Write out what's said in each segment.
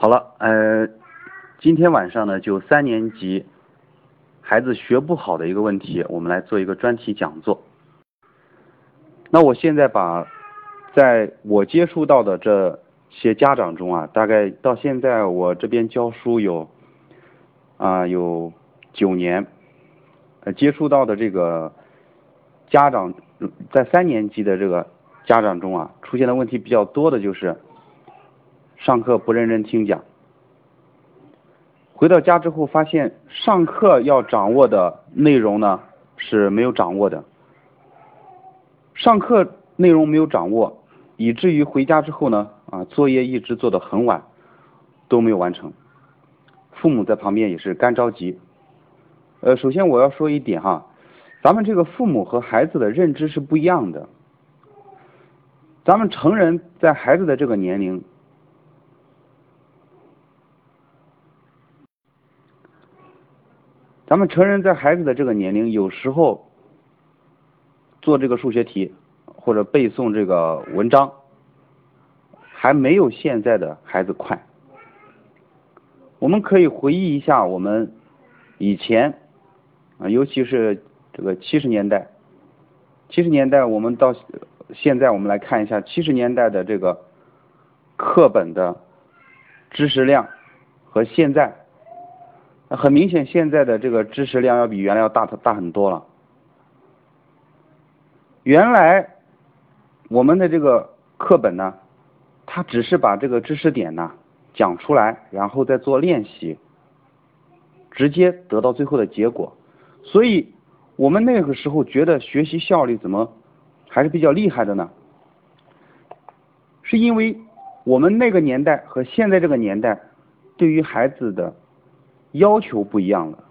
好了，呃，今天晚上呢，就三年级孩子学不好的一个问题，我们来做一个专题讲座。那我现在把在我接触到的这些家长中啊，大概到现在我这边教书有啊有九年，呃，接触到的这个家长在三年级的这个家长中啊，出现的问题比较多的就是上课不认真听讲，回到家之后发现上课要掌握的内容呢是没有掌握的，上课内容没有掌握。以至于回家之后呢，啊，作业一直做的很晚，都没有完成。父母在旁边也是干着急。呃，首先我要说一点哈，咱们这个父母和孩子的认知是不一样的。咱们成人在孩子的这个年龄，咱们成人在孩子的这个年龄，有时候做这个数学题。或者背诵这个文章，还没有现在的孩子快。我们可以回忆一下我们以前啊，尤其是这个七十年代，七十年代我们到现在我们来看一下七十年代的这个课本的知识量和现在，很明显现在的这个知识量要比原来要大大很多了。原来。我们的这个课本呢，它只是把这个知识点呢讲出来，然后再做练习，直接得到最后的结果。所以，我们那个时候觉得学习效率怎么还是比较厉害的呢？是因为我们那个年代和现在这个年代对于孩子的要求不一样了。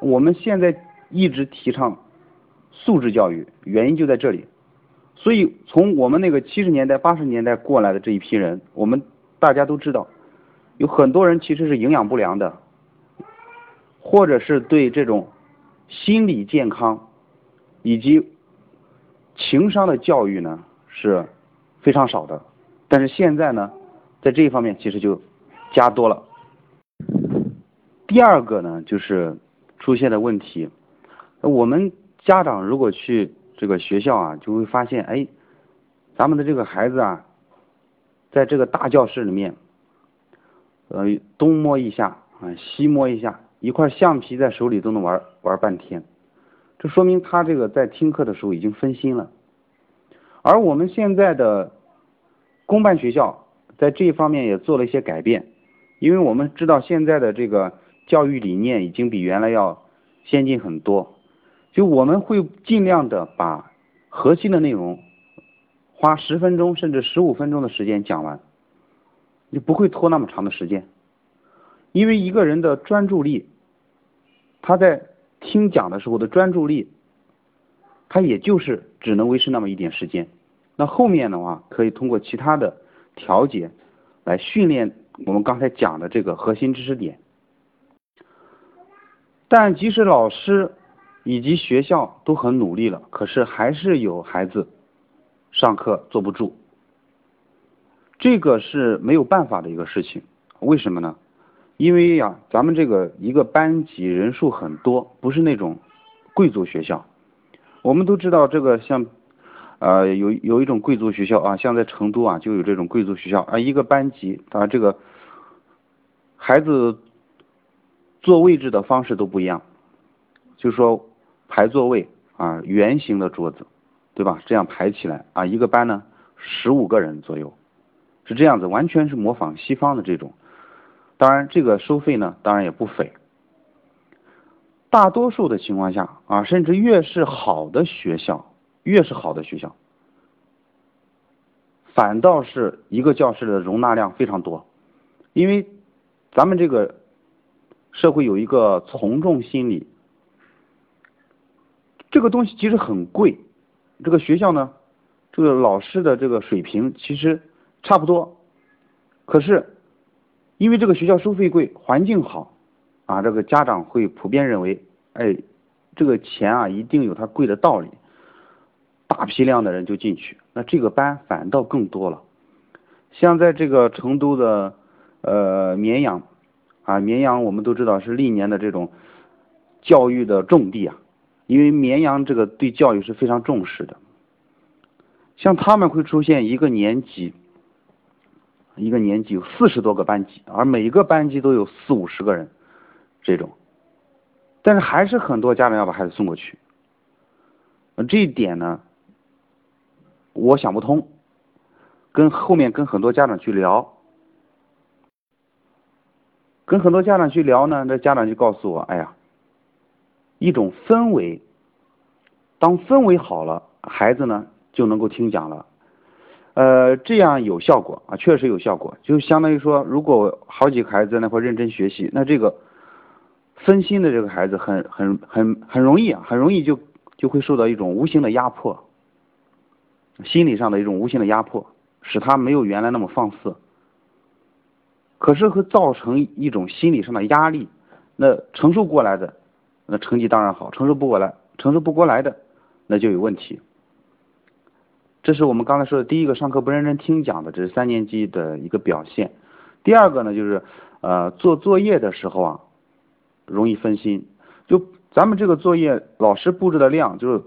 我们现在一直提倡素质教育，原因就在这里。所以，从我们那个七十年代、八十年代过来的这一批人，我们大家都知道，有很多人其实是营养不良的，或者是对这种心理健康以及情商的教育呢是非常少的。但是现在呢，在这一方面其实就加多了。第二个呢，就是出现的问题，我们家长如果去。这个学校啊，就会发现，哎，咱们的这个孩子啊，在这个大教室里面，呃，东摸一下啊，西摸一下，一块橡皮在手里都能玩玩半天，这说明他这个在听课的时候已经分心了。而我们现在的公办学校在这一方面也做了一些改变，因为我们知道现在的这个教育理念已经比原来要先进很多。就我们会尽量的把核心的内容花十分钟甚至十五分钟的时间讲完，就不会拖那么长的时间。因为一个人的专注力，他在听讲的时候的专注力，他也就是只能维持那么一点时间。那后面的话可以通过其他的调节来训练我们刚才讲的这个核心知识点。但即使老师。以及学校都很努力了，可是还是有孩子上课坐不住，这个是没有办法的一个事情。为什么呢？因为呀，咱们这个一个班级人数很多，不是那种贵族学校。我们都知道这个像呃有有一种贵族学校啊，像在成都啊就有这种贵族学校啊，一个班级啊这个孩子坐位置的方式都不一样，就说。排座位啊，圆形的桌子，对吧？这样排起来啊，一个班呢十五个人左右，是这样子，完全是模仿西方的这种。当然，这个收费呢，当然也不菲。大多数的情况下啊，甚至越是好的学校，越是好的学校，反倒是一个教室的容纳量非常多，因为咱们这个社会有一个从众心理。这个东西其实很贵，这个学校呢，这个老师的这个水平其实差不多，可是因为这个学校收费贵，环境好，啊，这个家长会普遍认为，哎，这个钱啊一定有它贵的道理，大批量的人就进去，那这个班反倒更多了。像在这个成都的呃绵阳啊，绵阳我们都知道是历年的这种教育的重地啊，因为绵阳这个对教育是非常重视的。像他们会出现一个年级，一个年级有四十多个班级，而每个班级都有四五十个人，这种，但是还是很多家长要把孩子送过去，这一点呢，我想不通，跟后面跟很多家长去聊，跟很多家长去聊呢，那家长就告诉我，哎呀，一种氛围，当氛围好了，孩子呢。就能够听讲了，呃，这样有效果啊，确实有效果。就相当于说，如果好几个孩子在那块认真学习，那这个分心的这个孩子很很很很容易啊，很容易就就会受到一种无形的压迫，心理上的一种无形的压迫，使他没有原来那么放肆。可是会造成一种心理上的压力，那承受过来的，那成绩当然好；承受不过来，承受不过来的，那就有问题。这是我们刚才说的第一个，上课不认真听讲的，这是三年级的一个表现。第二个呢，就是呃做作业的时候啊，容易分心。就咱们这个作业，老师布置的量就是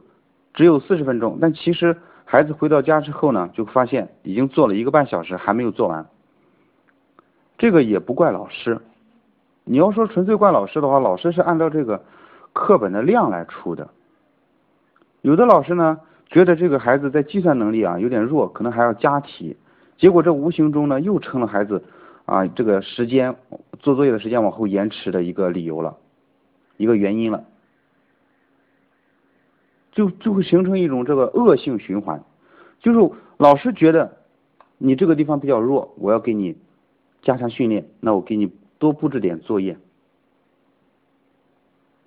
只有四十分钟，但其实孩子回到家之后呢，就发现已经做了一个半小时还没有做完。这个也不怪老师，你要说纯粹怪老师的话，老师是按照这个课本的量来出的。有的老师呢。觉得这个孩子在计算能力啊有点弱，可能还要加题，结果这无形中呢又成了孩子啊这个时间做作业的时间往后延迟的一个理由了，一个原因了，就就会形成一种这个恶性循环，就是老师觉得你这个地方比较弱，我要给你加强训练，那我给你多布置点作业。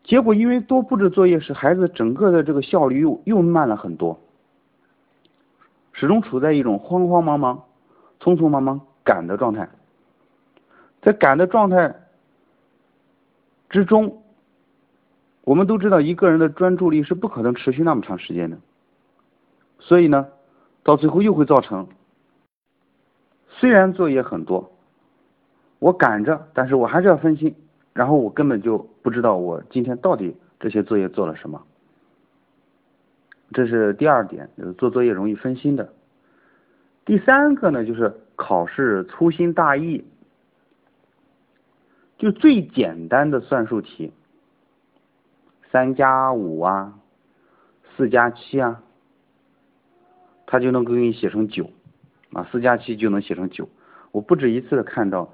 结果因为多布置作业，使孩子整个的这个效率又又慢了很多，始终处在一种慌慌忙忙、匆匆忙忙赶的状态。在赶的状态之中，我们都知道一个人的专注力是不可能持续那么长时间的，所以呢，到最后又会造成，虽然作业很多，我赶着，但是我还是要分心。然后我根本就不知道我今天到底这些作业做了什么，这是第二点，就是做作业容易分心的。第三个呢，就是考试粗心大意，就最简单的算术题，三加五啊，四加七啊，他就能给你写成九，啊，四加七就能写成九。我不止一次的看到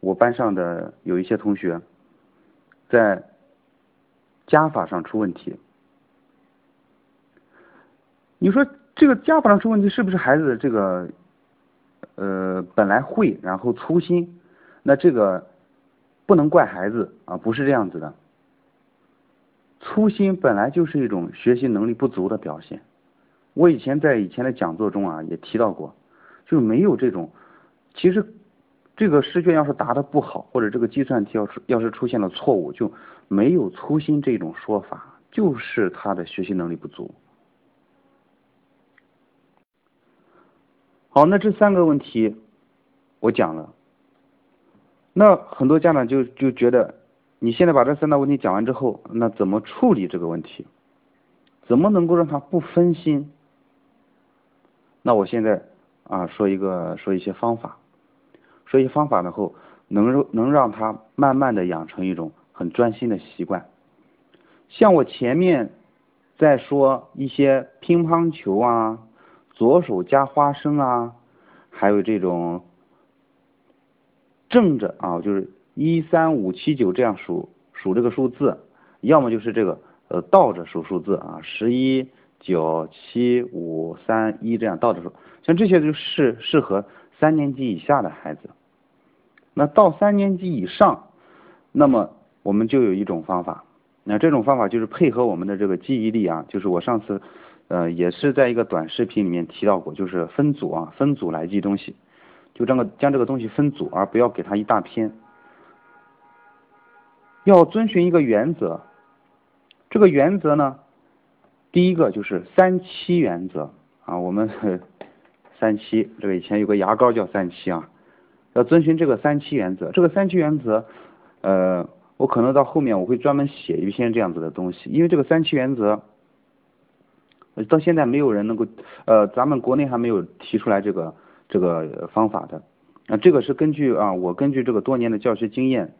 我班上的有一些同学。在加法上出问题，你说这个加法上出问题是不是孩子这个呃本来会然后粗心？那这个不能怪孩子啊，不是这样子的。粗心本来就是一种学习能力不足的表现。我以前在以前的讲座中啊也提到过，就没有这种其实。这个试卷要是答的不好，或者这个计算题要是要是出现了错误，就没有粗心这种说法，就是他的学习能力不足。好，那这三个问题我讲了，那很多家长就就觉得，你现在把这三大问题讲完之后，那怎么处理这个问题？怎么能够让他不分心？那我现在啊说一个说一些方法。说一些方法呢后，能能让他慢慢的养成一种很专心的习惯。像我前面在说一些乒乓球啊，左手夹花生啊，还有这种正着啊，就是一三五七九这样数数这个数字，要么就是这个呃倒着数数字啊，十一九七五三一这样倒着数，像这些就适适合三年级以下的孩子。那到三年级以上，那么我们就有一种方法，那这种方法就是配合我们的这个记忆力啊，就是我上次呃也是在一个短视频里面提到过，就是分组啊，分组来记东西，就这个将这个东西分组，而不要给他一大篇，要遵循一个原则，这个原则呢，第一个就是三七原则。啊，我们 三七，这个以前有个牙膏叫三七啊。要遵循这个三七原则。这个三七原则，呃，我可能到后面我会专门写一篇这样子的东西，因为这个三七原则，到现在没有人能够，呃，咱们国内还没有提出来这个这个方法的。啊这个是根据啊，我根据这个多年的教学经验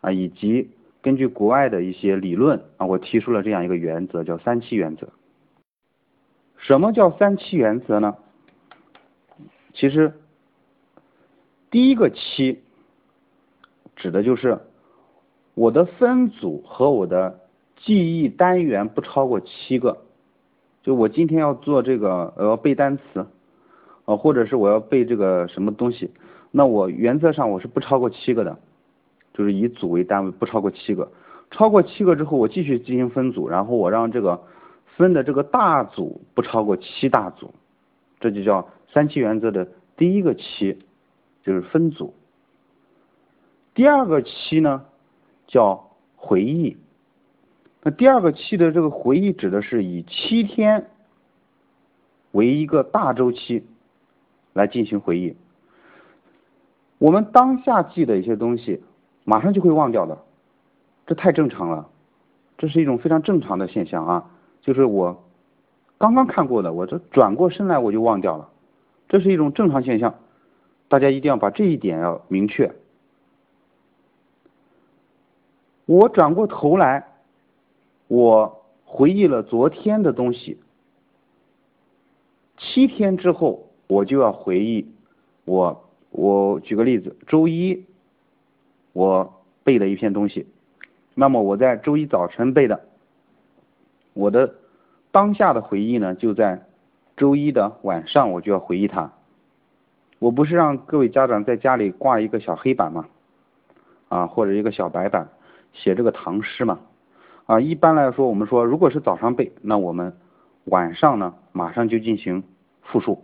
啊，以及根据国外的一些理论啊，我提出了这样一个原则，叫三七原则。什么叫三七原则呢？其实，第一个七指的就是我的分组和我的记忆单元不超过七个。就我今天要做这个，我要背单词，啊，或者是我要背这个什么东西，那我原则上我是不超过七个的，就是以组为单位，不超过七个。超过七个之后，我继续进行分组，然后我让这个分的这个大组不超过七大组，这就叫。三七原则的第一个七就是分组，第二个期呢叫回忆。那第二个期的这个回忆指的是以七天为一个大周期来进行回忆。我们当下记的一些东西，马上就会忘掉的，这太正常了，这是一种非常正常的现象啊。就是我刚刚看过的，我这转过身来我就忘掉了。这是一种正常现象，大家一定要把这一点要明确。我转过头来，我回忆了昨天的东西，七天之后我就要回忆我我举个例子，周一我背的一篇东西，那么我在周一早晨背的，我的当下的回忆呢就在。周一的晚上我就要回忆它，我不是让各位家长在家里挂一个小黑板吗？啊，或者一个小白板写这个唐诗嘛？啊，一般来说我们说，如果是早上背，那我们晚上呢马上就进行复述；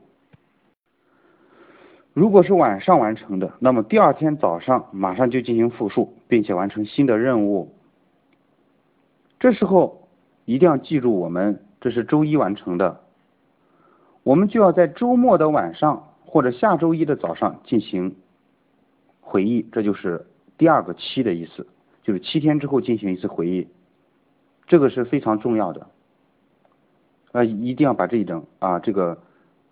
如果是晚上完成的，那么第二天早上马上就进行复述，并且完成新的任务。这时候一定要记住，我们这是周一完成的。我们就要在周末的晚上或者下周一的早上进行回忆，这就是第二个七的意思，就是七天之后进行一次回忆，这个是非常重要的，啊，一定要把这一整啊这个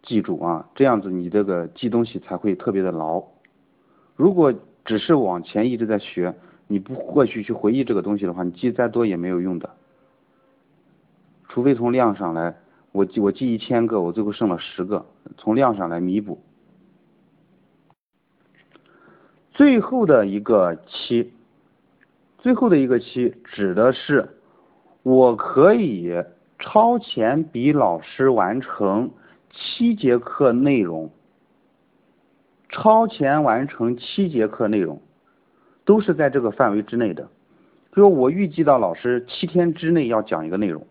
记住啊，这样子你这个记东西才会特别的牢。如果只是往前一直在学，你不或许去回忆这个东西的话，你记再多也没有用的，除非从量上来。我记我记一千个，我最后剩了十个，从量上来弥补。最后的一个七，最后的一个七指的是我可以超前比老师完成七节课内容，超前完成七节课内容，都是在这个范围之内的。就我预计到老师七天之内要讲一个内容。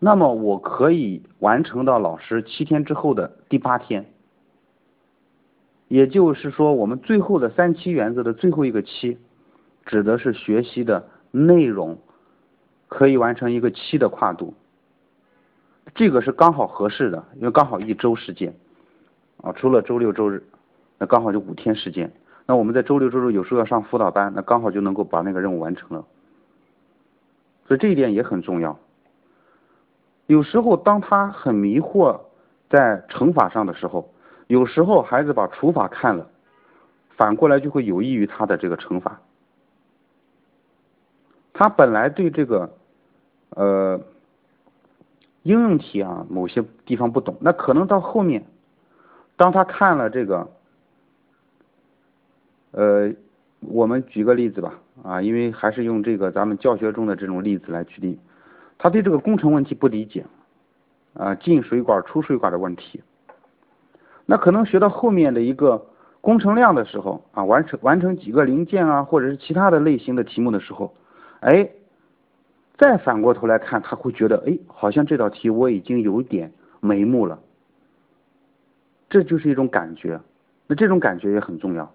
那么我可以完成到老师七天之后的第八天，也就是说，我们最后的三七原则的最后一个七，指的是学习的内容可以完成一个七的跨度，这个是刚好合适的，因为刚好一周时间啊，除了周六周日，那刚好就五天时间。那我们在周六周日有时候要上辅导班，那刚好就能够把那个任务完成了，所以这一点也很重要。有时候，当他很迷惑在乘法上的时候，有时候孩子把除法看了，反过来就会有益于他的这个乘法。他本来对这个呃应用题啊某些地方不懂，那可能到后面，当他看了这个，呃，我们举个例子吧，啊，因为还是用这个咱们教学中的这种例子来举例。他对这个工程问题不理解，啊，进水管出水管的问题，那可能学到后面的一个工程量的时候，啊，完成完成几个零件啊，或者是其他的类型的题目的时候，哎，再反过头来看，他会觉得，哎，好像这道题我已经有点眉目了，这就是一种感觉，那这种感觉也很重要，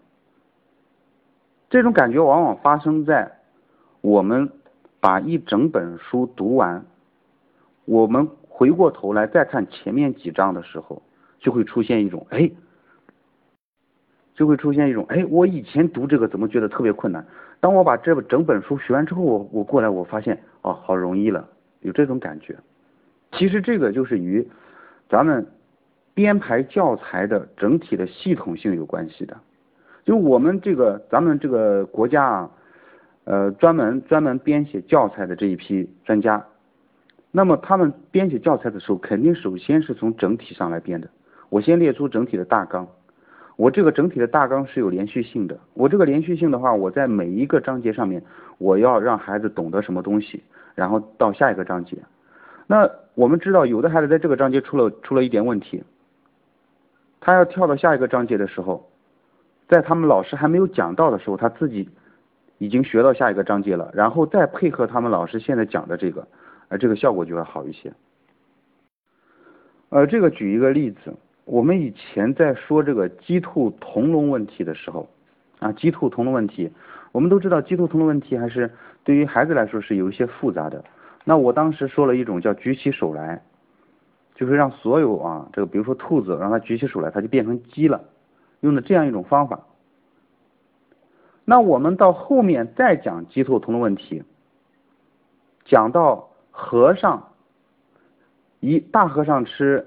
这种感觉往往发生在我们。把一整本书读完，我们回过头来再看前面几章的时候，就会出现一种哎，就会出现一种，哎，我以前读这个怎么觉得特别困难？当我把这整本书学完之后，我我过来我发现，哦，好容易了，有这种感觉。其实这个就是与咱们编排教材的整体的系统性有关系的。就我们这个咱们这个国家啊，呃，专门专门编写教材的这一批专家，那么他们编写教材的时候，肯定首先是从整体上来编的。我先列出整体的大纲。我这个整体的大纲是有连续性的。我这个连续性的话，我在每一个章节上面，我要让孩子懂得什么东西，然后到下一个章节。那我们知道，有的孩子在这个章节出了出了一点问题，他要跳到下一个章节的时候，在他们老师还没有讲到的时候，他自己已经学到下一个章节了，然后再配合他们老师现在讲的这个，呃，这个效果就会好一些。呃，这个举一个例子。我们以前在说这个鸡兔同笼问题的时候，啊，鸡兔同笼问题，我们都知道鸡兔同笼问题还是对于孩子来说是有一些复杂的。那我当时说了一种叫举起手来，就是让所有啊，这个比如说兔子，让它举起手来，它就变成鸡了，用的这样一种方法。那我们到后面再讲鸡兔同笼问题，讲到和尚，一大和尚吃。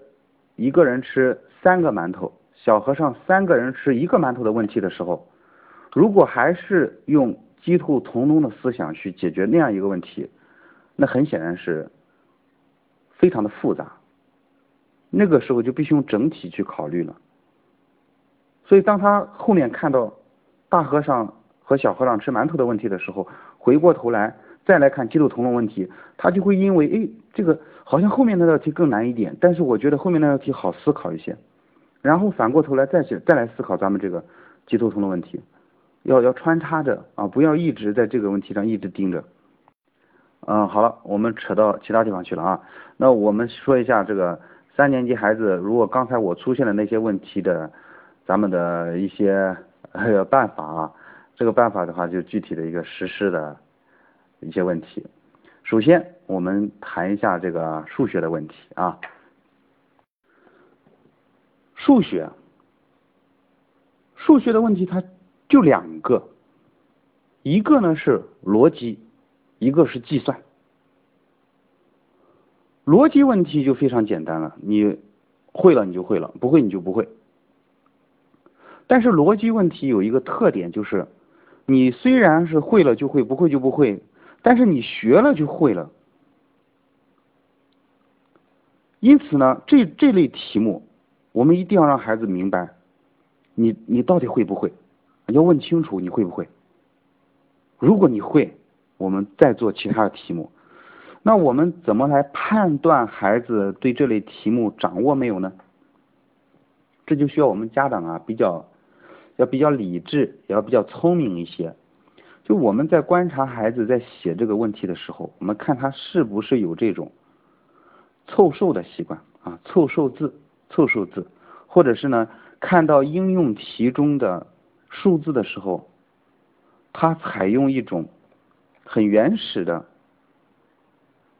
一个人吃三个馒头，小和尚三个人吃一个馒头的问题的时候，如果还是用鸡兔同笼的思想去解决那样一个问题，那很显然是非常的复杂。那个时候就必须用整体去考虑了。所以当他后面看到大和尚和小和尚吃馒头的问题的时候，回过头来。再来看鸡兔同笼问题，他就会因为哎，这个好像后面那道题更难一点，但是我觉得后面那道题好思考一些，然后反过头来再去再来思考咱们这个鸡兔同笼问题，要要穿插着啊，不要一直在这个问题上一直盯着。嗯，好了，我们扯到其他地方去了啊。那我们说一下这个三年级孩子，如果刚才我出现的那些问题的，咱们的一些办法啊，这个办法的话就具体的一个实施的。一些问题，首先我们谈一下这个数学的问题啊。数学，数学的问题它就两个，一个呢是逻辑，一个是计算。逻辑问题就非常简单了，你会了你就会了，不会你就不会。但是逻辑问题有一个特点，就是你虽然是会了就会，不会就不会。但是你学了就会了，因此呢，这这类题目，我们一定要让孩子明白，你你到底会不会？要问清楚你会不会。如果你会，我们再做其他的题目。那我们怎么来判断孩子对这类题目掌握没有呢？这就需要我们家长啊比较要比较理智，也要比较聪明一些。就我们在观察孩子在写这个问题的时候，我们看他是不是有这种凑数的习惯啊，凑数字、凑数字，或者是呢，看到应用题中的数字的时候，他采用一种很原始的，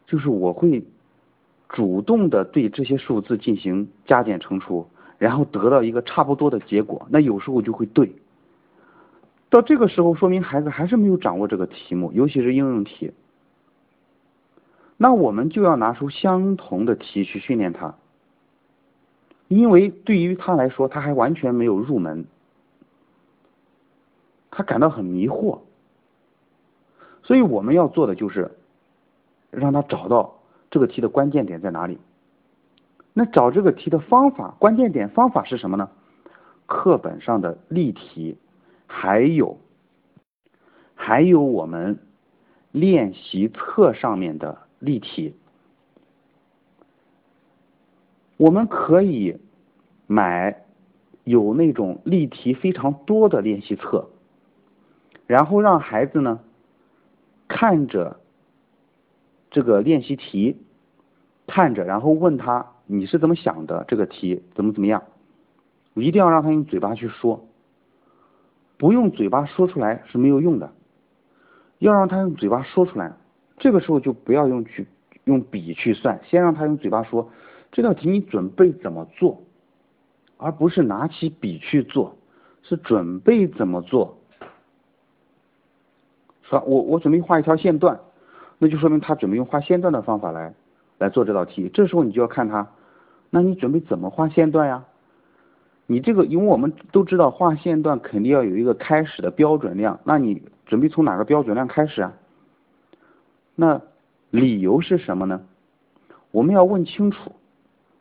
就是我会主动的对这些数字进行加减乘除，然后得到一个差不多的结果，那有时候就会对。到这个时候，说明孩子还是没有掌握这个题目，尤其是应用题。那我们就要拿出相同的题去训练他，因为对于他来说，他还完全没有入门，他感到很迷惑。所以我们要做的就是让他找到这个题的关键点在哪里。那找这个题的方法，关键点方法是什么呢？课本上的例题。还有，还有我们练习册上面的例题，我们可以买有那种例题非常多的练习册，然后让孩子呢看着这个练习题，看着，然后问他你是怎么想的？这个题怎么怎么样？一定要让他用嘴巴去说。不用嘴巴说出来是没有用的，要让他用嘴巴说出来。这个时候就不要用去用笔去算，先让他用嘴巴说这道题你准备怎么做，而不是拿起笔去做。是准备怎么做。说，我我准备画一条线段，那就说明他准备用画线段的方法来来做这道题。这时候你就要看他，那你准备怎么画线段呀？你这个，因为我们都知道画线段肯定要有一个开始的标准量，那你准备从哪个标准量开始啊？那理由是什么呢？我们要问清楚，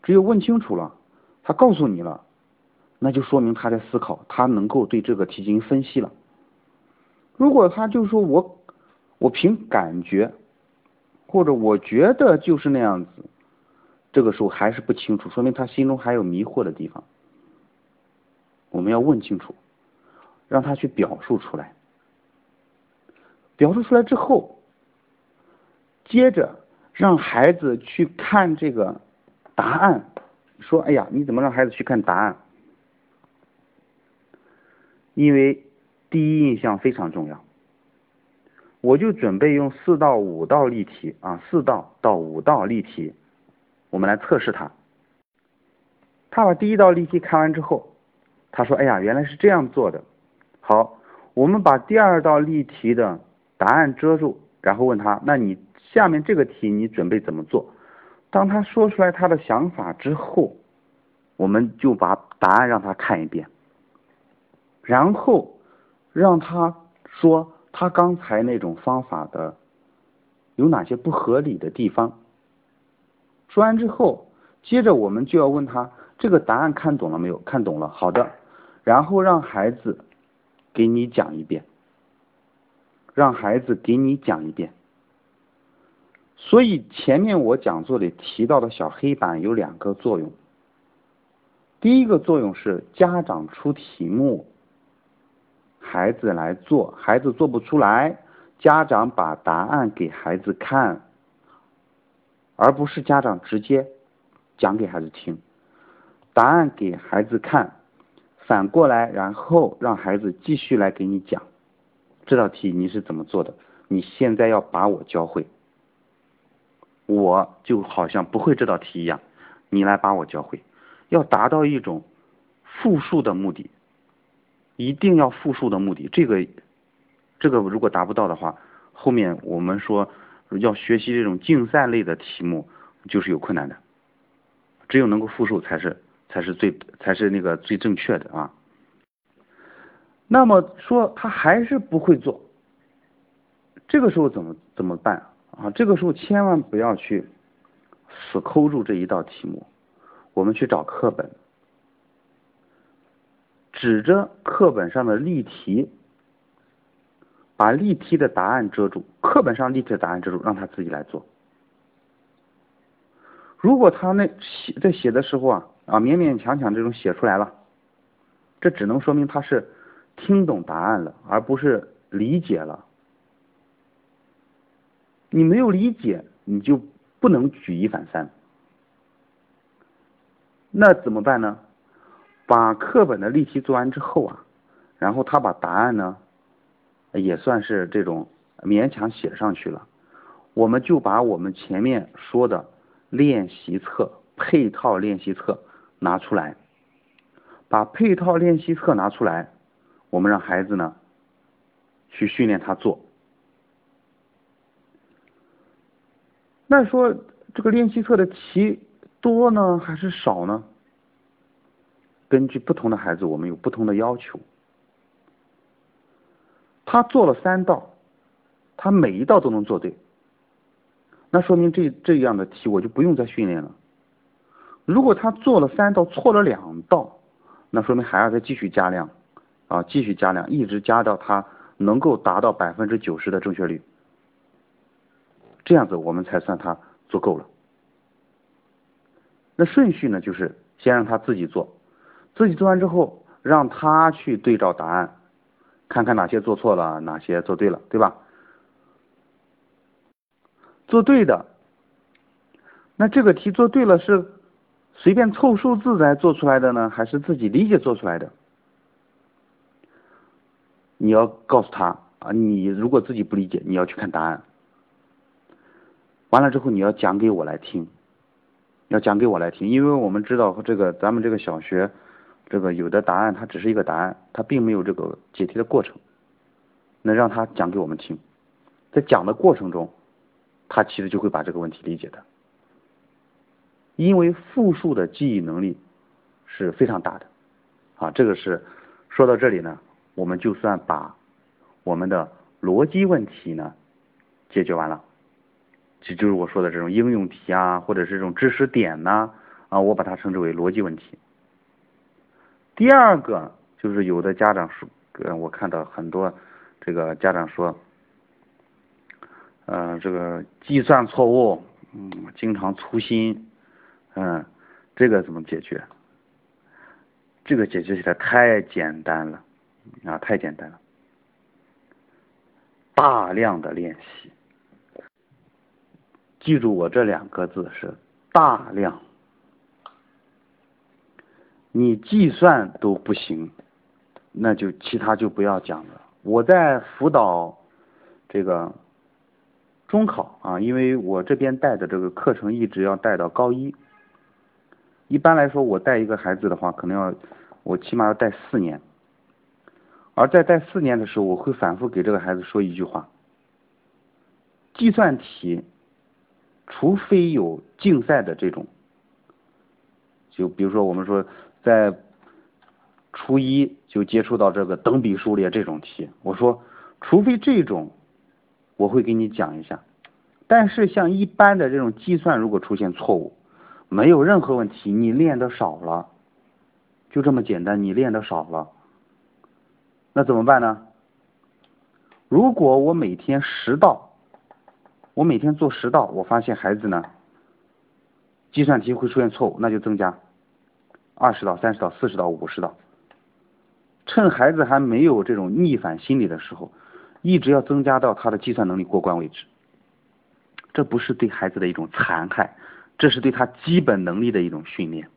只有问清楚了，他告诉你了，那就说明他在思考，他能够对这个题进行分析了。如果他就说我我凭感觉，或者我觉得就是那样子，这个时候还是不清楚，说明他心中还有迷惑的地方。我们要问清楚，让他去表述出来。表述出来之后，接着让孩子去看这个答案。说：“哎呀，你怎么让孩子去看答案？因为第一印象非常重要。我就准备用四到五道例题啊，四道到五道例题，我们来测试他。他把第一道例题看完之后。”他说：“哎呀，原来是这样做的。好，我们把第二道例题的答案遮住，然后问他：那你下面这个题你准备怎么做？当他说出来他的想法之后，我们就把答案让他看一遍，然后让他说他刚才那种方法的有哪些不合理的地方。说完之后，接着我们就要问他：这个答案看懂了没有？看懂了，好的。”然后让孩子给你讲一遍，让孩子给你讲一遍。所以前面我讲座里提到的小黑板有两个作用。第一个作用是家长出题目，孩子来做，孩子做不出来，家长把答案给孩子看，而不是家长直接讲给孩子听，答案给孩子看。反过来，然后让孩子继续来给你讲这道题你是怎么做的。你现在要把我教会，我就好像不会这道题一样，你来把我教会，要达到一种复述的目的，一定要复述的目的。这个这个如果达不到的话，后面我们说要学习这种竞赛类的题目就是有困难的，只有能够复述才是。才是最才是那个最正确的啊。那么说他还是不会做，这个时候怎么怎么办啊？这个时候千万不要去死抠住这一道题目，我们去找课本，指着课本上的例题，把例题的答案遮住，课本上例题的答案遮住，让他自己来做。如果他那写在写的时候啊。啊，勉勉强强这种写出来了，这只能说明他是听懂答案了，而不是理解了。你没有理解，你就不能举一反三。那怎么办呢？把课本的例题做完之后啊，然后他把答案呢，也算是这种勉强写上去了。我们就把我们前面说的练习册配套练习册。拿出来，把配套练习册拿出来，我们让孩子呢去训练他做。那说这个练习册的题多呢还是少呢？根据不同的孩子，我们有不同的要求。他做了三道，他每一道都能做对，那说明这这样的题我就不用再训练了。如果他做了三道错了两道，那说明还要再继续加量，啊，继续加量，一直加到他能够达到百分之九十的正确率，这样子我们才算他做够了。那顺序呢，就是先让他自己做，自己做完之后，让他去对照答案，看看哪些做错了，哪些做对了，对吧？做对的，那这个题做对了是。随便凑数字来做出来的呢，还是自己理解做出来的？你要告诉他啊，你如果自己不理解，你要去看答案。完了之后，你要讲给我来听，要讲给我来听，因为我们知道这个咱们这个小学这个有的答案它只是一个答案，它并没有这个解题的过程。那让他讲给我们听，在讲的过程中，他其实就会把这个问题理解的。因为复数的记忆能力是非常大的，啊，这个是说到这里呢，我们就算把我们的逻辑问题呢解决完了，这就是我说的这种应用题啊，或者是这种知识点呐，啊，我把它称之为逻辑问题。第二个就是有的家长说，呃，我看到很多这个家长说，呃，这个计算错误，嗯，经常粗心。嗯，这个怎么解决？这个解决起来太简单了啊，太简单了。大量的练习，记住我这两个字是大量。你计算都不行，那就其他就不要讲了。我在辅导这个中考啊，因为我这边带的这个课程一直要带到高一。一般来说，我带一个孩子的话，可能要我起码要带四年。而在带四年的时候，我会反复给这个孩子说一句话：计算题，除非有竞赛的这种，就比如说我们说在初一就接触到这个等比数列这种题，我说除非这种，我会给你讲一下。但是像一般的这种计算，如果出现错误，没有任何问题，你练的少了，就这么简单，你练的少了，那怎么办呢？如果我每天十道，我每天做十道，我发现孩子呢，计算题会出现错误，那就增加二十道、三十道、四十道、五十道，趁孩子还没有这种逆反心理的时候，一直要增加到他的计算能力过关为止。这不是对孩子的一种残害。这是对他基本能力的一种训练。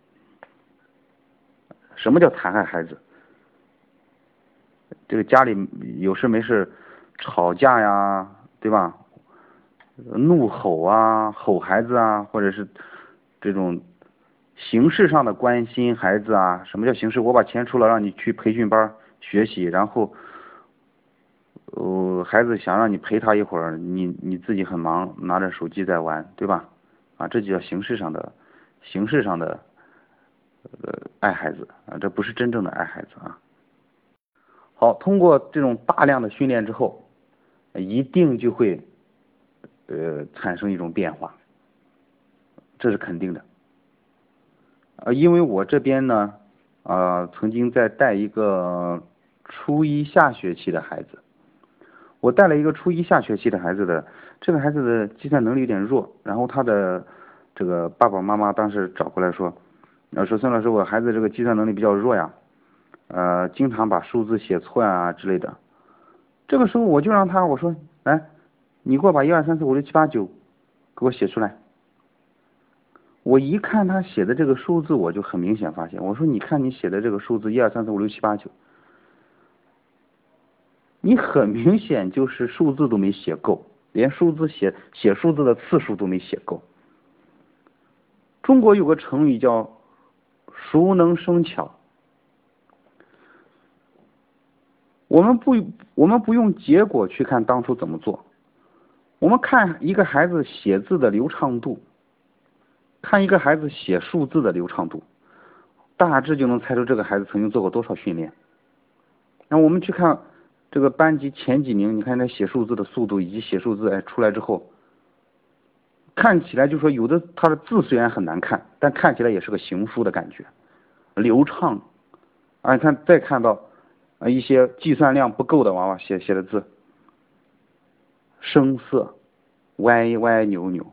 什么叫残害孩子？这个家里有事没事吵架呀，对吧？怒吼啊，吼孩子啊，或者是这种形式上的关心孩子啊。什么叫形式？我把钱出了，让你去培训班学习，然后，呃，孩子想让你陪他一会儿，你你自己很忙，拿着手机在玩，对吧？啊，这就叫形式上的，形式上的，呃，爱孩子啊，这不是真正的爱孩子啊。好，通过这种大量的训练之后，一定就会，呃，产生一种变化，这是肯定的。呃，因为我这边呢，啊，曾经在带一个初一下学期的孩子。我带了一个初一下学期的孩子的，这个孩子的计算能力有点弱，然后他的这个爸爸妈妈当时找过来说，呃说孙老师我孩子这个计算能力比较弱呀，呃经常把数字写错呀之类的，这个时候我就让他我说来，你给我把一二三四五六七八九给我写出来，我一看他写的这个数字我就很明显发现，我说你看你写的这个数字一二三四五六七八九。你很明显就是数字都没写够，连数字写写数字的次数都没写够。中国有个成语叫“熟能生巧”，我们不我们不用结果去看当初怎么做，我们看一个孩子写字的流畅度，看一个孩子写数字的流畅度，大致就能猜出这个孩子曾经做过多少训练。那我们去看。这个班级前几名，你看他写数字的速度以及写数字哎出来之后，看起来就说有的他的字虽然很难看，但看起来也是个行书的感觉，流畅。啊，你看再看到啊一些计算量不够的娃娃写写的字，声色，歪歪扭扭，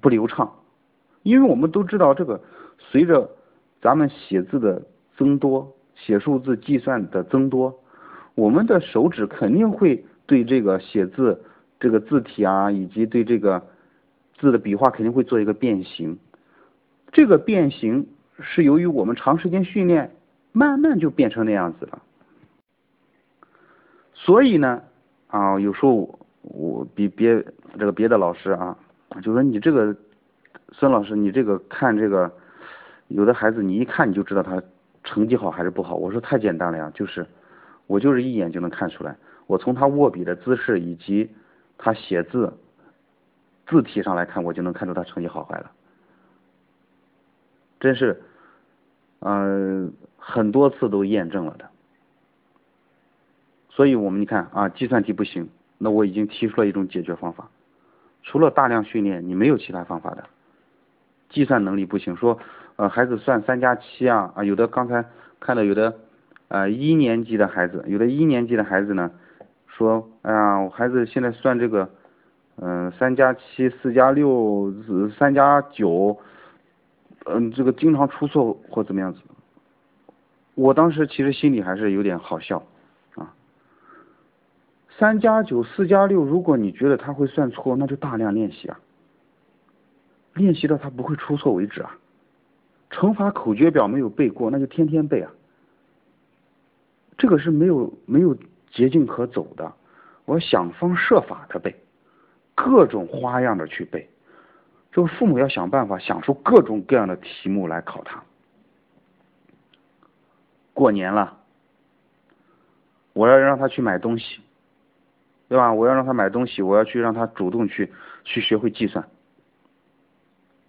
不流畅。因为我们都知道这个随着咱们写字的增多，写数字计算的增多。我们的手指肯定会对这个写字这个字体啊，以及对这个字的笔画肯定会做一个变形。这个变形是由于我们长时间训练，慢慢就变成那样子了。所以呢，啊，有时候我比别这个别的老师啊，就说你这个孙老师，你这个看这个有的孩子，你一看你就知道他成绩好还是不好？我说太简单了呀，就是我就是一眼就能看出来，我从他握笔的姿势以及他写字字体上来看，我就能看出他成绩好坏了。真是，嗯，很多次都验证了的。所以我们你看啊，计算题不行，那我已经提出了一种解决方法，除了大量训练，你没有其他方法的。计算能力不行，说呃孩子算三加七啊啊，有的刚才看到有的呃一年级的孩子，有的一年级的孩子呢说，哎呀，我孩子现在算这个嗯三加七四加六三加九，嗯这个经常出错或怎么样子，我当时其实心里还是有点好笑，三加九四加六，如果你觉得他会算错，那就大量练习啊。练习到他不会出错为止啊！乘法口诀表没有背过，那就天天背啊！这个是没有没有捷径可走的，我想方设法的背，各种花样的去背。这个父母要想办法想出各种各样的题目来考他。过年了，我要让他去买东西，对吧？我要让他买东西，我要去让他主动去去学会计算。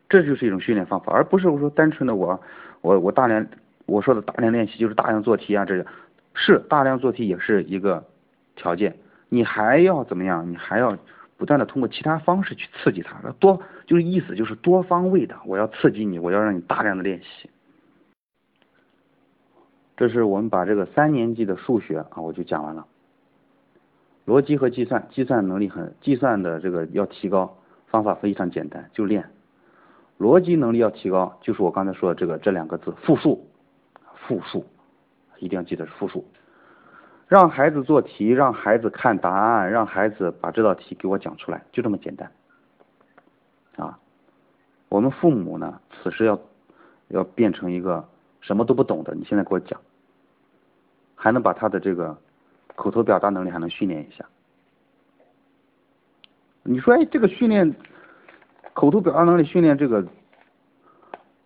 这就是一种训练方法，而不是我说单纯的我我我大量我说的大量练习就是大量做题啊，这个是大量做题也是一个条件，你还要怎么样？你还要不断的通过其他方式去刺激他，多就是意思就是多方位的，我要刺激你，我要让你大量的练习。这是我们把这个三年级的数学啊，我就讲完了。逻辑和计算，计算能力很，计算的这个要提高，方法非常简单，就练。逻辑能力要提高，就是我刚才说的这个这两个字复数，复数，一定要记得是复数。让孩子做题，让孩子看答案，让孩子把这道题给我讲出来，就这么简单。啊，我们父母呢，此时要要变成一个什么都不懂的，你现在给我讲，还能把他的这个口头表达能力还能训练一下。你说，哎，这个训练。口头表达能力训练，这个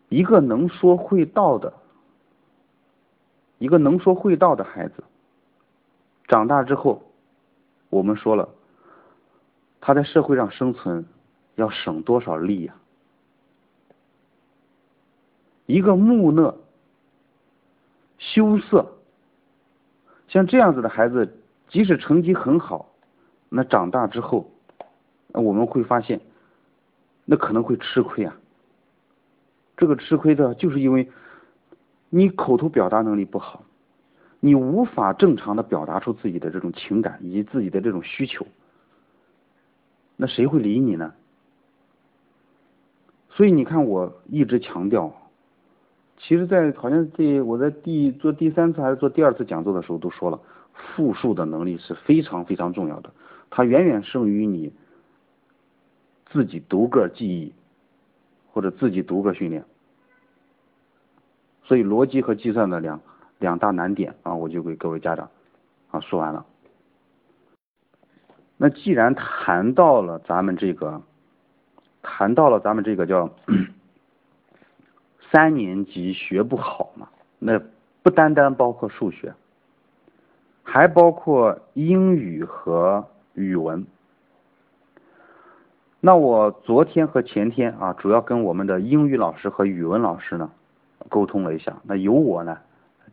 一个能说会道的，一个能说会道的孩子，长大之后，我们说了，他在社会上生存要省多少力呀？一个木讷、羞涩，像这样子的孩子，即使成绩很好，那长大之后，我们会发现。那可能会吃亏啊，这个吃亏的就是因为你口头表达能力不好，你无法正常的表达出自己的这种情感以及自己的这种需求，那谁会理你呢？所以你看，我一直强调，其实，在好像第我在第做第三次还是做第二次讲座的时候都说了，复述的能力是非常非常重要的，它远远胜于你。自己独个记忆，或者自己独个训练，所以逻辑和计算的两两大难点啊，我就给各位家长啊说完了。那既然谈到了咱们这个，谈到了咱们这个叫三年级学不好嘛，那不单单包括数学，还包括英语和语文。那我昨天和前天啊，主要跟我们的英语老师和语文老师呢沟通了一下，那由我呢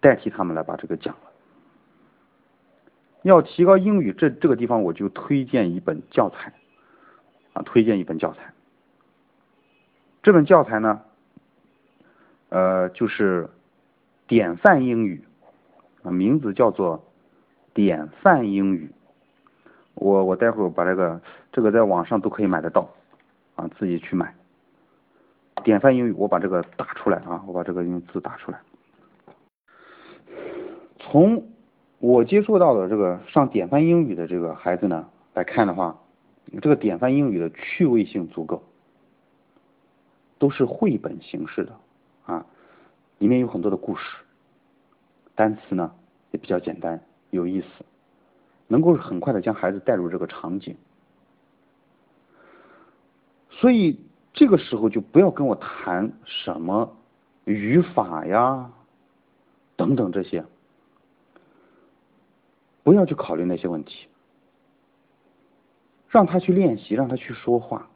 代替他们来把这个讲了。要提高英语，这这个地方我就推荐一本教材啊，推荐一本教材。这本教材呢，呃，就是典范英语，名字叫做典范英语。我我待会儿把这个这个在网上都可以买得到，啊，自己去买。典范英语，我把这个打出来啊，我把这个用字打出来。从我接触到的这个上典范英语的这个孩子呢来看的话，这个典范英语的趣味性足够，都是绘本形式的啊，里面有很多的故事，单词呢也比较简单有意思。能够很快的将孩子带入这个场景，所以这个时候就不要跟我谈什么语法呀，等等这些，不要去考虑那些问题，让他去练习，让他去说话，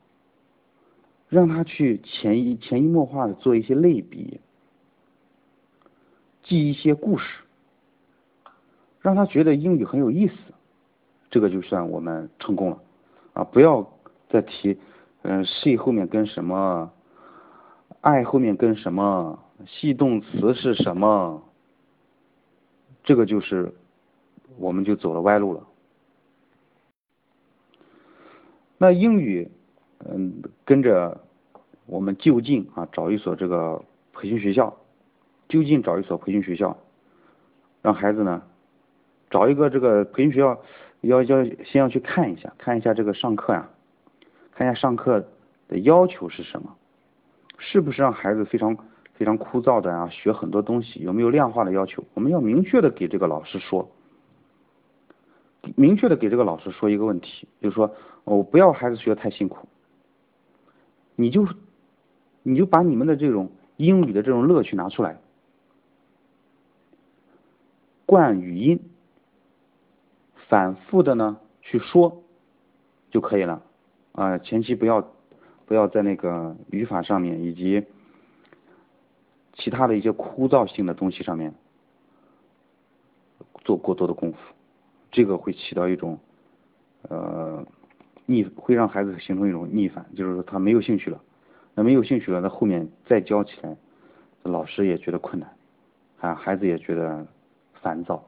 让他去潜移潜移默化的做一些类比，记一些故事，让他觉得英语很有意思，这个就算我们成功了啊！不要再提，嗯，she 后面跟什么，，i 后面跟什么，系动词是什么。这个就是，我们就走了歪路了。那英语，嗯，跟着我们就近啊找一所这个培训学校，就近找一所培训学校，让孩子呢找一个这个培训学校，要要先要去看一下，看一下这个上课呀，看一下上课的要求是什么，是不是让孩子非常。非常枯燥的啊，学很多东西，有没有量化的要求？我们要明确的给这个老师说，明确的给这个老师说一个问题，就是说，我不要孩子学的太辛苦，你就你就把你们的这种英语的这种乐趣拿出来，惯语音，反复的呢去说就可以了啊，前期不要不要在那个语法上面以及。其他的一些枯燥性的东西上面做过多的功夫，这个会起到一种呃逆，会让孩子形成一种逆反，就是说他没有兴趣了，那没有兴趣了，那后面再教起来，老师也觉得困难，啊，孩子也觉得烦躁，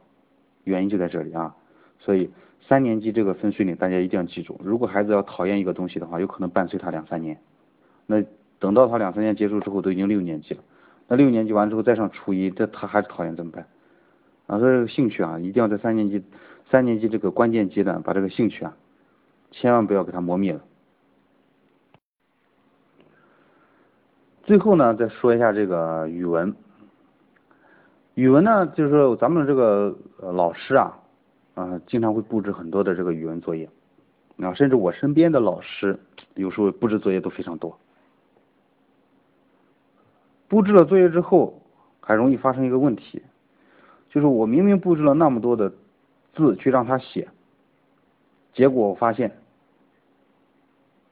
原因就在这里啊。所以三年级这个分水岭，大家一定要记住，如果孩子要讨厌一个东西的话，有可能伴随他两三年，那等到他两三年结束之后，都已经六年级了。那六年级完之后再上初一，这他还是讨厌怎么办？啊，所以兴趣啊，一定要在三年级三年级这个关键阶段把这个兴趣啊，千万不要给他磨灭了。最后呢，再说一下这个语文。语文呢，就是说咱们这个老师啊，啊，经常会布置很多的这个语文作业，啊，甚至我身边的老师有时候布置作业都非常多。布置了作业之后，还容易发生一个问题，就是我明明布置了那么多的字去让他写，结果我发现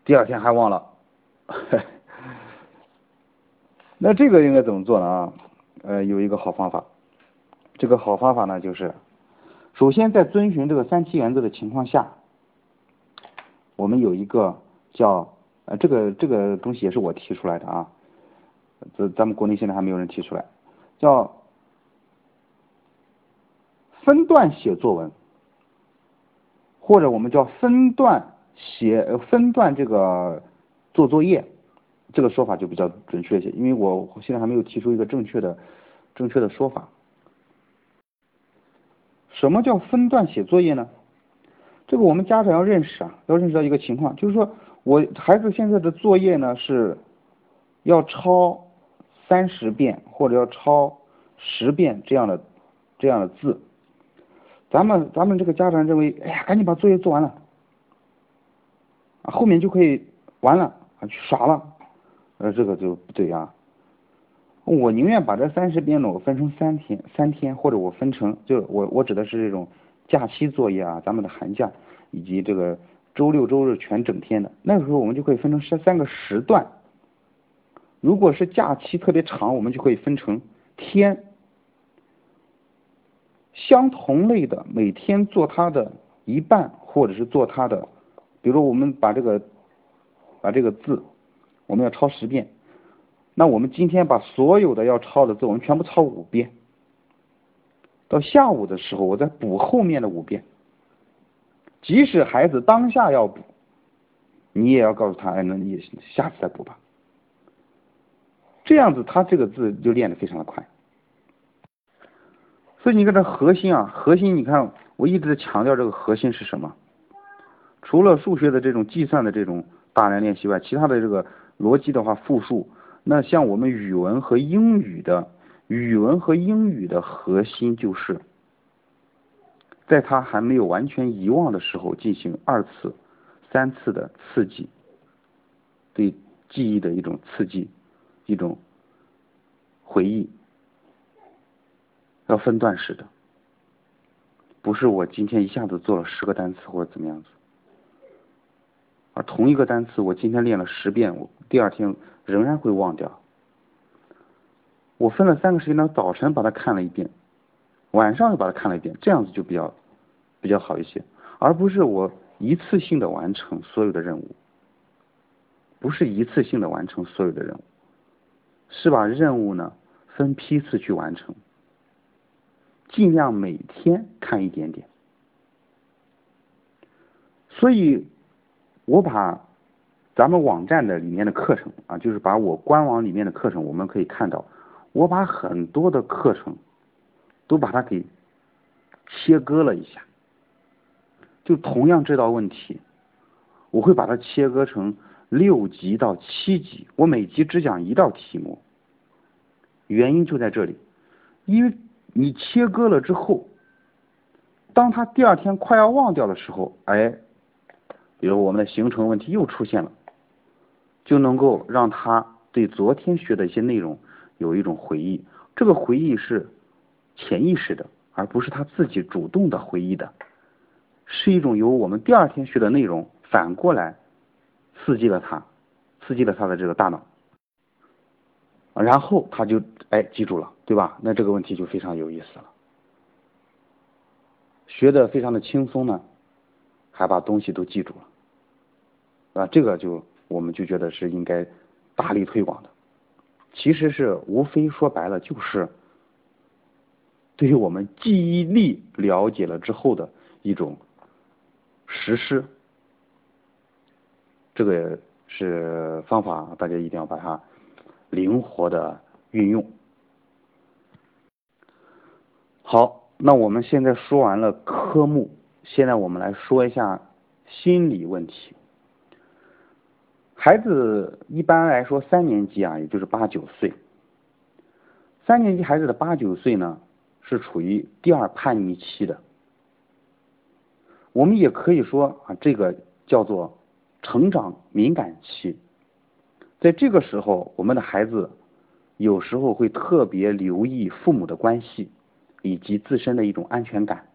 第二天还忘了。那这个应该怎么做呢？啊，呃，有一个好方法。这个好方法呢，就是首先在遵循这个三七原则的情况下，我们有一个叫呃，这个这个东西也是我提出来的啊。这咱们国内现在还没有人提出来，叫分段写作文，或者我们叫分段写分段这个做作业，这个说法就比较准确一些，因为我现在还没有提出一个正确的正确的说法。什么叫分段写作业呢？这个我们家长要认识啊，要认识到一个情况，就是说我孩子现在的作业呢是要抄。三十遍或者要抄十遍这样的这样的字，咱们咱们这个家长认为，哎呀，赶紧把作业做完了，后面就可以完了啊，去耍了，呃，这个就不对啊。我宁愿把这三十遍呢，我分成三天，三天或者我分成，就我我指的是这种假期作业啊，咱们的寒假以及这个周六周日全整天的，那个时候我们就可以分成三三个时段。如果是假期特别长，我们就可以分成天，相同类的每天做它的一半，或者是做它的，比如说我们把这个把这个字，我们要抄十遍，那我们今天把所有的要抄的字，我们全部抄五遍，到下午的时候，我再补后面的五遍，即使孩子当下要补，你也要告诉他，哎，那你下次再补吧。这样子，他这个字就练得非常的快。所以你看这核心啊，核心，你看我一直强调这个核心是什么？除了数学的这种计算的这种大量练习外，其他的这个逻辑的话，复述。那像我们语文和英语的，语文和英语的核心就是，在他还没有完全遗忘的时候，进行二次、三次的刺激，对记忆的一种刺激。一种回忆，要分段式的，不是我今天一下子做了十个单词或者怎么样子，而同一个单词我今天练了十遍，我第二天仍然会忘掉。我分了三个时间段，早晨把它看了一遍，晚上又把它看了一遍，这样子就比较比较好一些，而不是我一次性的完成所有的任务，不是一次性的完成所有的任务，是把任务呢分批次去完成，尽量每天看一点点。所以，我把咱们网站的里面的课程啊，就是把我官网里面的课程，我们可以看到。我把很多的课程都把它给切割了一下，就同样这道问题，我会把它切割成六级到七级，我每级只讲一道题目。原因就在这里，因为你切割了之后，当他第二天快要忘掉的时候，哎，比如我们的形成问题又出现了，就能够让他对昨天学的一些内容。有一种回忆，这个回忆是潜意识的，而不是他自己主动的回忆的，是一种由我们第二天学的内容反过来刺激了他，刺激了他的这个大脑，然后他就哎记住了，对吧？那这个问题就非常有意思了，学的非常的轻松呢，还把东西都记住了，啊，这个就我们就觉得是应该大力推广的。其实是无非说白了就是对于我们记忆力了解了之后的一种实施，这个是方法，大家一定要把它灵活的运用。好，那我们现在说完了科目，现在我们来说一下心理问题。孩子一般来说三年级啊，也就是八九岁。三年级孩子的八九岁呢，是处于第二叛逆期的。我们也可以说啊，这个叫做成长敏感期。在这个时候，我们的孩子有时候会特别留意父母的关系以及自身的一种安全感。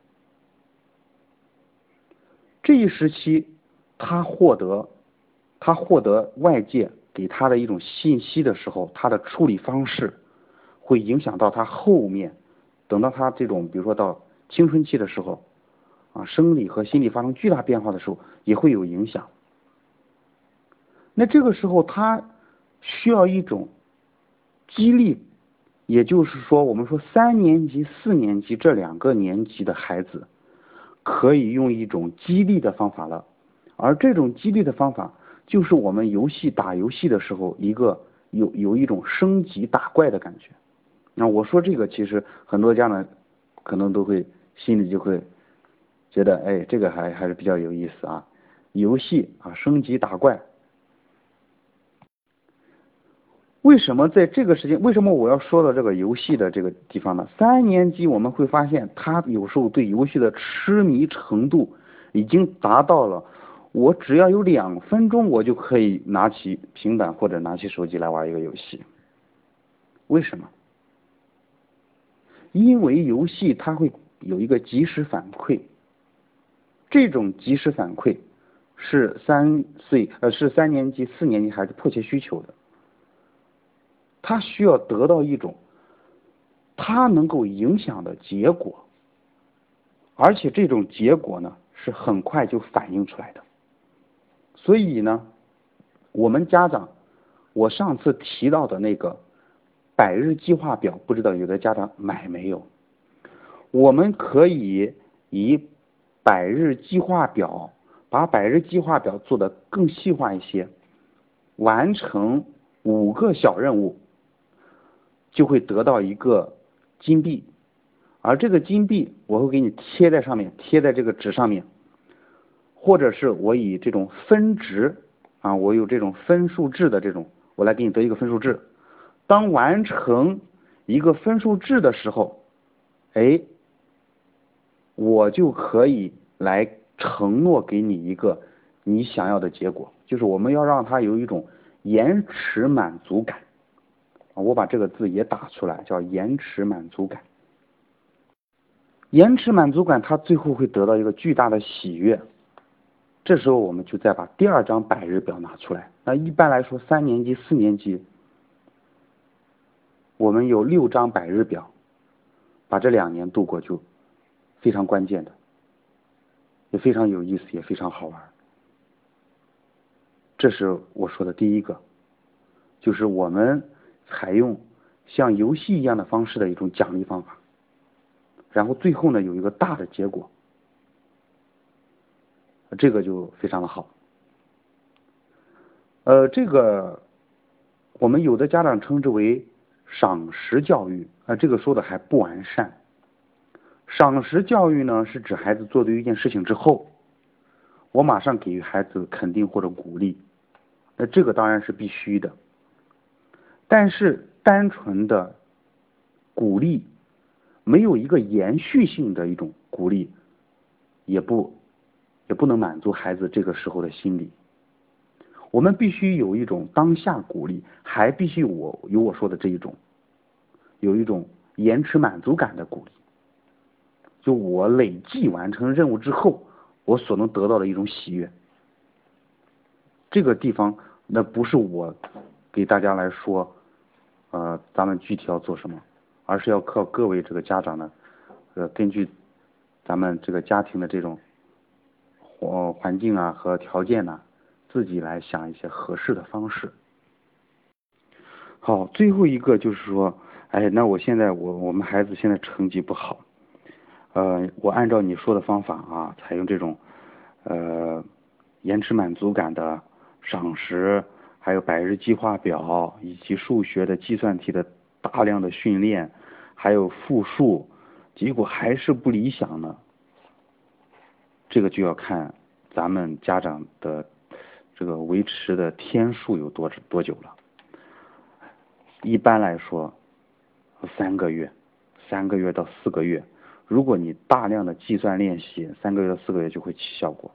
这一时期，他获得。他获得外界给他的一种信息的时候，他的处理方式会影响到他后面，等到他这种比如说到青春期的时候，啊，生理和心理发生巨大变化的时候，也会有影响。那这个时候他需要一种激励，也就是说，我们说三年级、四年级这两个年级的孩子，可以用一种激励的方法了，而这种激励的方法。就是我们游戏打游戏的时候，一个有有一种升级打怪的感觉。那我说这个，其实很多家长可能都会心里就会觉得，哎，这个还还是比较有意思啊。游戏啊，升级打怪。为什么在这个时间？为什么我要说到这个游戏的这个地方呢？三年级我们会发现，他有时候对游戏的痴迷程度已经达到了。我只要有两分钟，我就可以拿起平板或者拿起手机来玩一个游戏。为什么？因为游戏它会有一个及时反馈，这种及时反馈是三岁呃是三年级四年级孩子迫切需求的。他需要得到一种他能够影响的结果，而且这种结果呢是很快就反映出来的。所以呢，我们家长，我上次提到的那个百日计划表，不知道有的家长买没有？我们可以以百日计划表，把百日计划表做得更细化一些，完成五个小任务，就会得到一个金币，而这个金币我会给你贴在上面，贴在这个纸上面。或者是我以这种分值啊，我有这种分数制的这种，我来给你得一个分数制。当完成一个分数制的时候，哎，我就可以来承诺给你一个你想要的结果，就是我们要让他有一种延迟满足感。我把这个字也打出来，叫延迟满足感。延迟满足感，他最后会得到一个巨大的喜悦。这时候我们就再把第二张百日表拿出来。那一般来说，三年级、四年级，我们有六张百日表，把这两年度过就非常关键的，也非常有意思，也非常好玩。这是我说的第一个，就是我们采用像游戏一样的方式的一种奖励方法，然后最后呢有一个大的结果。这个就非常的好，呃，这个我们有的家长称之为赏识教育啊，这个说的还不完善。赏识教育呢，是指孩子做对一件事情之后，我马上给予孩子肯定或者鼓励，那这个当然是必须的。但是单纯的鼓励，没有一个延续性的一种鼓励，也不。也不能满足孩子这个时候的心理，我们必须有一种当下鼓励，还必须我有我说的这一种，有一种延迟满足感的鼓励，就我累计完成任务之后，我所能得到的一种喜悦。这个地方那不是我给大家来说，呃，咱们具体要做什么，而是要靠各位这个家长呢，呃，根据咱们这个家庭的这种。环环境啊和条件呢，自己来想一些合适的方式。好，最后一个就是说，哎，那我现在我我们孩子现在成绩不好，呃，我按照你说的方法啊，采用这种呃延迟满足感的赏识，还有百日计划表以及数学的计算题的大量的训练，还有复述，结果还是不理想呢。这个就要看咱们家长的这个维持的天数有多多久了。一般来说，三个月，三个月到四个月。如果你大量的计算练习，三个月到四个月就会起效果。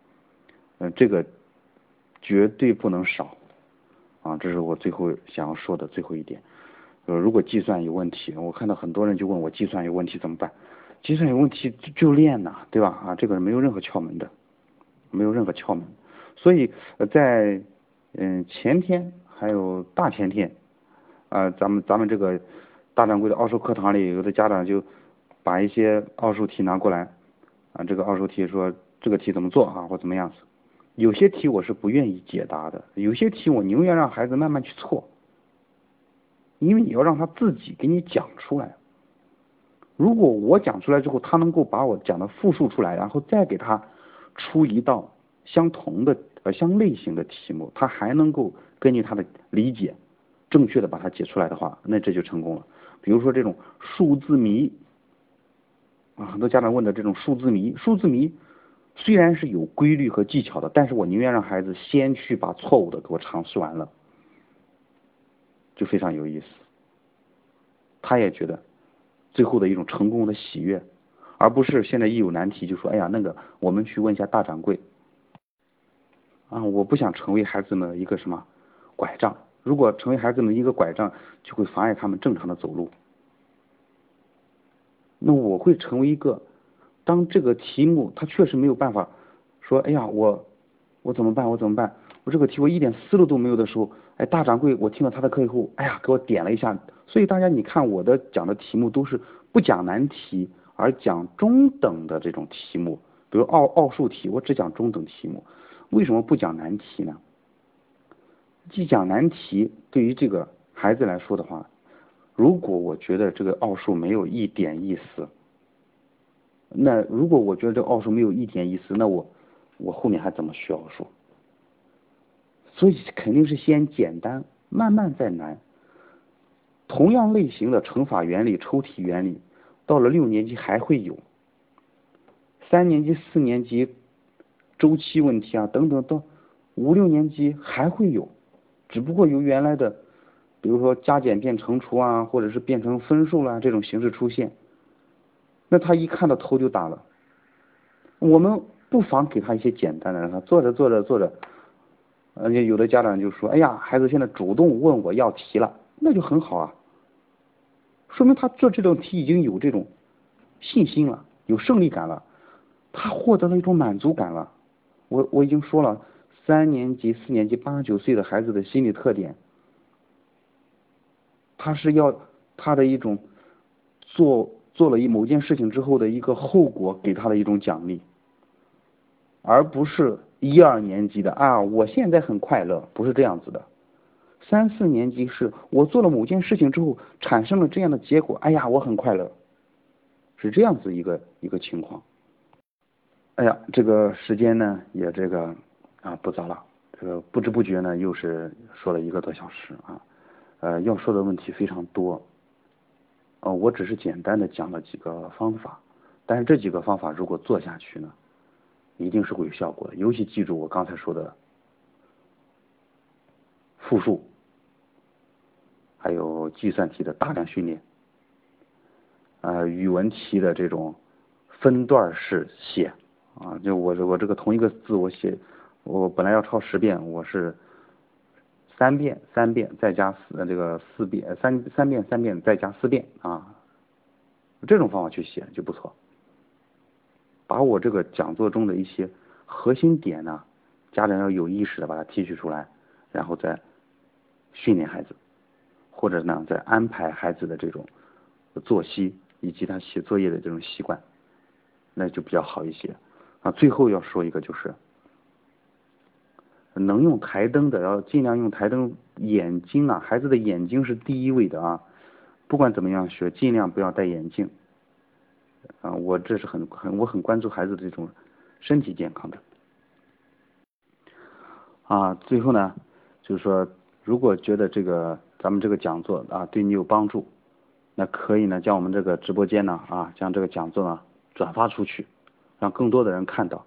嗯，这个绝对不能少啊！这是我最后想要说的最后一点。呃，如果计算有问题，我看到很多人就问我计算有问题怎么办？计算有问题就练呐，对吧？啊，这个是没有任何窍门的，没有任何窍门。所以在嗯前天还有大前天啊，咱们咱们这个大掌柜的奥数课堂里，有的家长就把一些奥数题拿过来啊，这个奥数题说这个题怎么做啊，或怎么样子。有些题我是不愿意解答的，有些题我宁愿让孩子慢慢去错，因为你要让他自己给你讲出来。如果我讲出来之后，他能够把我讲的复述出来，然后再给他出一道相同的呃相类型的题目，他还能够根据他的理解正确的把它解出来的话，那这就成功了。比如说这种数字谜啊，很多家长问的这种数字谜，数字谜虽然是有规律和技巧的，但是我宁愿让孩子先去把错误的给我尝试完了，就非常有意思，他也觉得。最后的一种成功的喜悦，而不是现在一有难题就说哎呀那个我们去问一下大掌柜啊，我不想成为孩子们一个什么拐杖，如果成为孩子们一个拐杖，就会妨碍他们正常的走路。那我会成为一个，当这个题目他确实没有办法说哎呀我我怎么办我怎么办我这个题我一点思路都没有的时候，哎大掌柜我听了他的课以后，哎呀给我点了一下。所以大家你看我的讲的题目都是不讲难题，而讲中等的这种题目，比如奥奥数题，我只讲中等题目。为什么不讲难题呢？既讲难题，对于这个孩子来说的话，如果我觉得这个奥数没有一点意思，那如果我觉得这奥数没有一点意思，那我我后面还怎么学奥数？所以肯定是先简单，慢慢再难。同样类型的乘法原理、抽题原理，到了六年级还会有，三年级、四年级周期问题啊等等，到五六年级还会有，只不过由原来的，比如说加减变乘除啊，或者是变成分数啦这种形式出现，那他一看到头就大了。我们不妨给他一些简单的，让他做着做着做着，而且有的家长就说：“哎呀，孩子现在主动问我要题了。”那就很好啊，说明他做这种题已经有这种信心了，有胜利感了，他获得了一种满足感了。我我已经说了，三年级、四年级、八九岁的孩子的心理特点，他是要他的一种做做了一某件事情之后的一个后果给他的一种奖励，而不是一二年级的啊，我现在很快乐，不是这样子的。三四年级是我做了某件事情之后产生了这样的结果，哎呀，我很快乐，是这样子一个一个情况。哎呀，这个时间呢也这个啊不早了，这个不知不觉呢又是说了一个多小时啊，呃要说的问题非常多，呃我只是简单的讲了几个方法，但是这几个方法如果做下去呢，一定是会有效果的，尤其记住我刚才说的复数。还有计算题的大量训练，呃，语文题的这种分段式写啊，就我我这个同一个字我写，我本来要抄十遍，我是三遍三遍再加四这个四遍三三遍三遍再加四遍啊，这种方法去写就不错，把我这个讲座中的一些核心点呢，家长要有意识的把它提取出来，然后再训练孩子。或者呢，再安排孩子的这种作息以及他写作业的这种习惯，那就比较好一些啊。最后要说一个，就是能用台灯的要尽量用台灯，眼睛啊，孩子的眼睛是第一位的啊。不管怎么样学，尽量不要戴眼镜啊。我这是很很我很关注孩子的这种身体健康的啊。最后呢，就是说，如果觉得这个。咱们这个讲座啊，对你有帮助，那可以呢，将我们这个直播间呢啊，将这个讲座呢转发出去，让更多的人看到。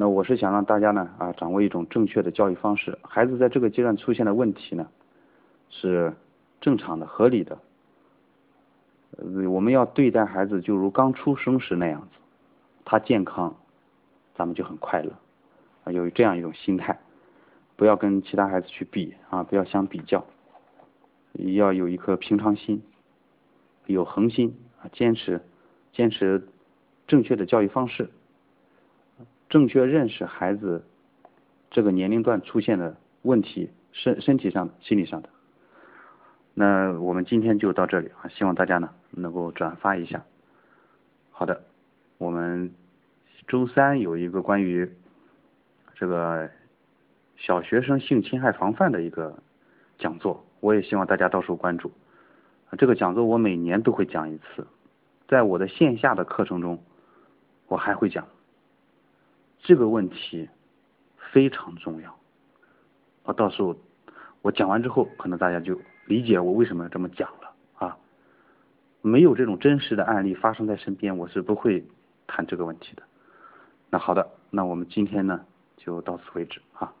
那我是想让大家呢啊，掌握一种正确的教育方式。孩子在这个阶段出现的问题呢，是正常的、合理的。呃，我们要对待孩子就如刚出生时那样子，他健康，咱们就很快乐啊，有这样一种心态，不要跟其他孩子去比啊，不要相比较。要有一颗平常心，有恒心啊，坚持坚持正确的教育方式，正确认识孩子这个年龄段出现的问题，身身体上、心理上的。那我们今天就到这里啊，希望大家呢能够转发一下。好的，我们周三有一个关于这个小学生性侵害防范的一个讲座。我也希望大家到时候关注，这个讲座我每年都会讲一次，在我的线下的课程中，我还会讲，这个问题非常重要，啊，到时候我讲完之后，可能大家就理解我为什么要这么讲了啊，没有这种真实的案例发生在身边，我是不会谈这个问题的。那好的，那我们今天呢就到此为止啊。